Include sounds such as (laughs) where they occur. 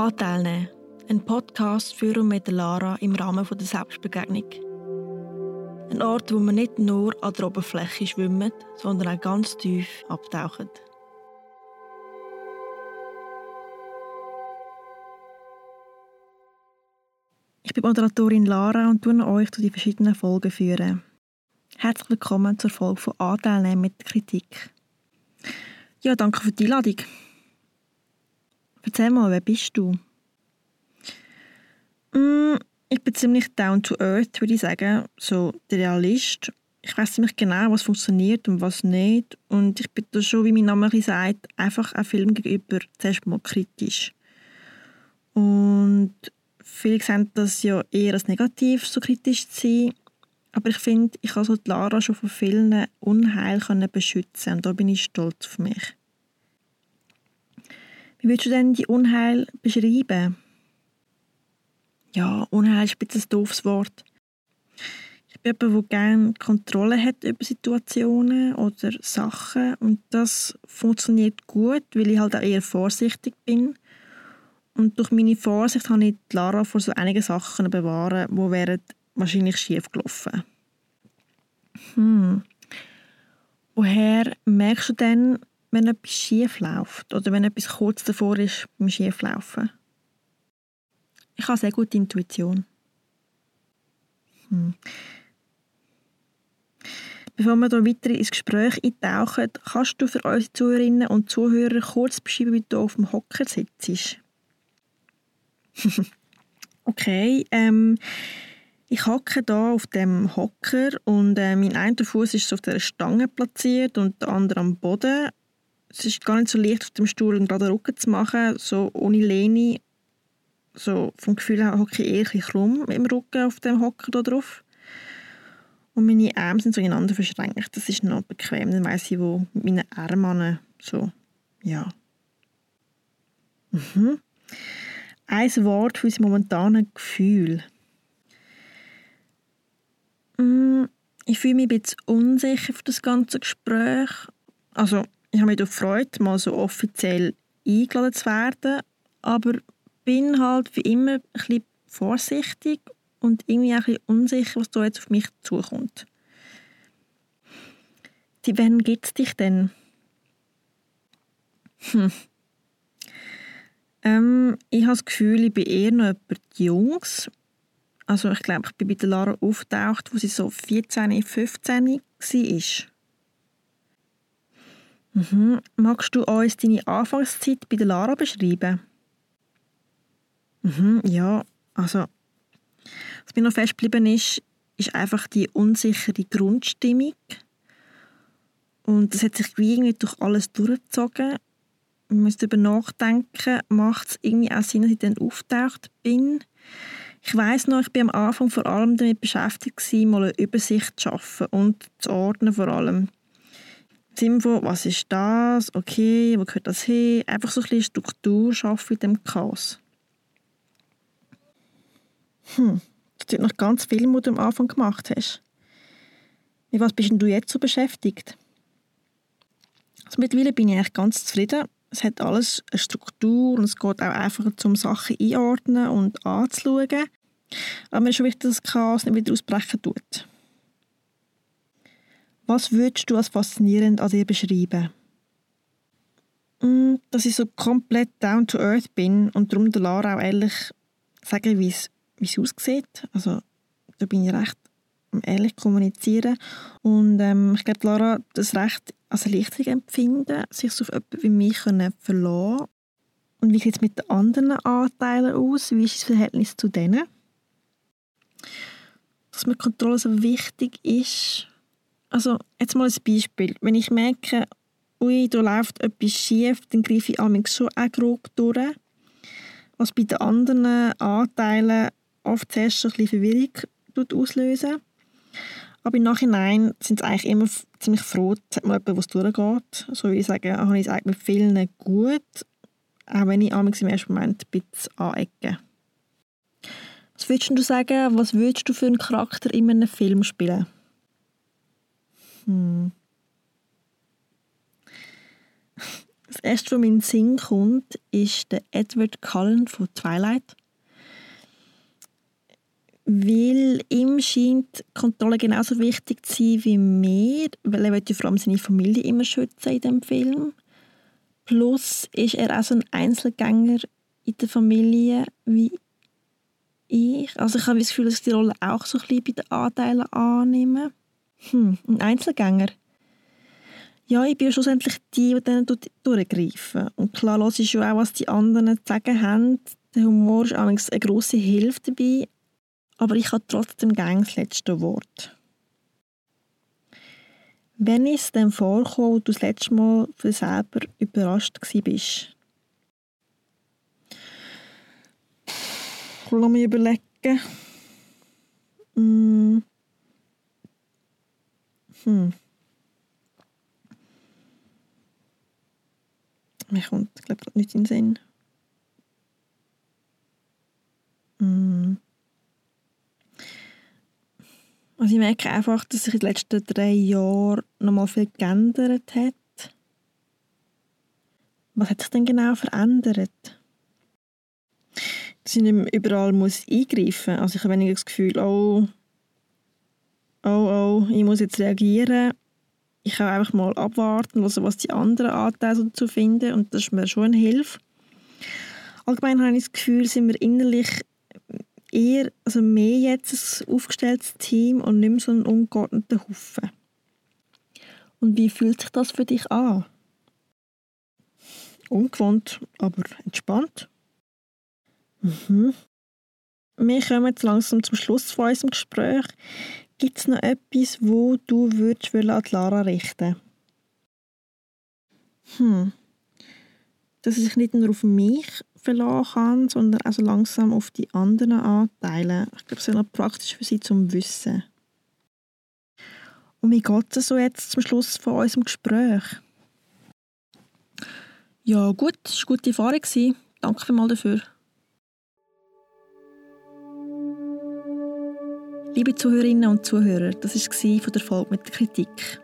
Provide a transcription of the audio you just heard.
Anteil nehmen. Ein Podcast für und mit Lara im Rahmen der Selbstbegegnung. Ein Ort, wo man nicht nur an der Oberfläche schwimmt, sondern auch ganz tief abtaucht. Ich bin Moderatorin Lara und tue euch zu die verschiedenen Folgen führen. Herzlich willkommen zur Folge von Anteil nehmen mit Kritik. Ja, danke für die Einladung. Erzähl mal, wer bist du? Mm, ich bin ziemlich down to earth, würde ich sagen. So der Realist. Ich weiß ziemlich genau, was funktioniert und was nicht. Und ich bin da schon, wie mein Name sagt, einfach einem Film gegenüber zuerst mal kritisch. Und viele sehen das ja eher als negativ, so kritisch zu sein. Aber ich finde, ich kann so die Lara schon von vielen Unheil beschützen. Und da bin ich stolz auf mich. Wie würdest du denn die Unheil beschreiben? Ja, Unheil ist ein bisschen ein doofes Wort. Ich bin jemand, der gerne Kontrolle hat über Situationen oder Sachen und das funktioniert gut, weil ich halt auch eher vorsichtig bin. Und durch meine Vorsicht habe ich Lara vor so einigen Sachen bewahren, die wären wahrscheinlich schief gelaufen. Hm. Woher merkst du denn, wenn etwas schief läuft oder wenn etwas kurz davor ist beim Schieflaufen? Ich habe sehr gute Intuition. Hm. Bevor wir hier weiter ins Gespräch eintauchen, kannst du für unsere Zuhörerinnen und Zuhörer kurz beschreiben, wie du auf dem Hocker sitzt? (laughs) okay, ähm, ich hocke da auf dem Hocker und äh, mein einer Fuß ist auf der Stange platziert und der andere am Boden es ist gar nicht so leicht, auf dem Stuhl einen geraden Rücken zu machen, so ohne Lehne. So vom Gefühl her hocke ich eher ein krumm mit dem Rücken auf dem Hocker da drauf. Und meine Arme sind so ineinander verschränkt. Das ist noch bequem. Dann weiss ich, wo mit meinen Armen so, ja. Mhm. Ein Wort für unser momentanes Gefühl. Mm, ich fühle mich ein bisschen unsicher für das ganze Gespräch. Also, ich habe mich gefreut, mal so offiziell eingeladen zu werden, aber bin halt wie immer ein bisschen vorsichtig und irgendwie auch ein bisschen unsicher, was da jetzt auf mich zukommt. Die wann gibt es dich denn? Hm. Ähm, ich habe das Gefühl, ich bin eher noch jemand Jungs. Also ich glaube, ich bin bei der Lara aufgetaucht, wo sie so 14, 15 war. Mhm. Magst du uns deine Anfangszeit bei der Lara beschreiben? Mhm, ja, also was mir noch festgeblieben ist, ist einfach die unsichere Grundstimmung. Und das hat sich irgendwie durch alles durchgezogen. Man muss darüber nachdenken, macht es irgendwie auch Sinn, dass ich dann auftaucht bin. Ich weiß noch, ich bin am Anfang vor allem damit beschäftigt, mal eine Übersicht zu schaffen und zu ordnen vor allem. Im von, was ist das, okay, wo gehört das hin? Einfach so ein bisschen Struktur schaffen in dem Chaos. Hm, das sind noch ganz viel, was du am Anfang gemacht hast. Mit was bist denn du jetzt so beschäftigt? Also mittlerweile bin ich eigentlich ganz zufrieden. Es hat alles eine Struktur und es geht auch einfacher, um Sachen einordnen und anzuschauen. Aber mir ist schon wichtig, dass das Chaos nicht wieder ausbrechen tut. Was würdest du als faszinierend an dir beschreiben? Mm, dass ich so komplett down to earth bin und darum der Lara auch ehrlich sagen, wie es, wie es aussieht. Also da bin ich recht ehrlich kommunizieren. Und ähm, ich glaube, Lara das Recht als Erleichterung empfinden, sich so auf jemanden wie mich können verlassen Und wie sieht es mit den anderen Anteilen aus? Wie ist das Verhältnis zu denen? Dass mir Kontrolle so wichtig ist, also, jetzt mal ein Beispiel. Wenn ich merke, ui, da läuft etwas schief, dann greife ich allmählich schon auch grob durch. Was bei den anderen Anteilen oft zuerst ein bisschen Verwirrung auslösen. Aber im Nachhinein sind sie eigentlich immer ziemlich froh, dass man jemanden, was durchgeht. So würde ich sagen, habe ich es eigentlich mit vielen gut, auch wenn ich im ersten Moment ein bisschen anecke. Was würdest du sagen, was würdest du für einen Charakter in einem Film spielen? Hm. Das erste, was mir in den Sinn kommt, ist der Edward Cullen von Twilight. Weil ihm scheint Kontrolle genauso wichtig zu sein wie mir, weil er vor allem seine Familie immer schützen in dem Film. Plus ist er auch so ein Einzelgänger in der Familie wie ich. Also ich habe das Gefühl, dass ich die Rolle auch so ein bisschen bei den Anteilen annehme. Hm, ein Einzelgänger. Ja, ich bin ja schlussendlich die, die dann durchgreifen. Und klar ist ja auch, was die anderen zu sagen haben. Der Humor ist eine grosse Hilfe dabei. Aber ich habe trotzdem gerne das letzte Wort. Wenn es dann vorkommt, wo du das letzte Mal für selber überrascht warst? Lass mich überlegen. Mm. Hm. Mir kommt, glaube ich, nicht in den Sinn. Mm. Also ich merke einfach, dass sich in den letzten drei Jahren noch mal viel geändert hat. Was hat sich denn genau verändert? Dass ich nicht mehr überall muss eingreifen muss. Also ich habe weniger das Gefühl, oh, oh, oh, ich muss jetzt reagieren. Ich kann einfach mal abwarten, was die anderen Anteile dazu finden und das ist mir schon eine Hilfe. Allgemein habe ich das Gefühl, sind wir innerlich eher, also mehr jetzt ein aufgestelltes Team und nicht mehr so ein ungeordneter Haufen. Und wie fühlt sich das für dich an? Ungewohnt, aber entspannt. Mhm. Wir kommen jetzt langsam zum Schluss von unserem Gespräch. Gibt es noch etwas, wo du würdest an Lara richten Hm. Dass ich sich nicht nur auf mich verlassen kann, sondern also langsam auf die anderen Anteile. Ich glaube, es ist noch praktisch für sie zum Wissen. Und wie geht es so jetzt zum Schluss von unserem Gespräch? Ja gut, es war eine gute Erfahrung. Danke vielmals dafür. Liebe Zuhörerinnen und Zuhörer, das war von der Folge mit der Kritik.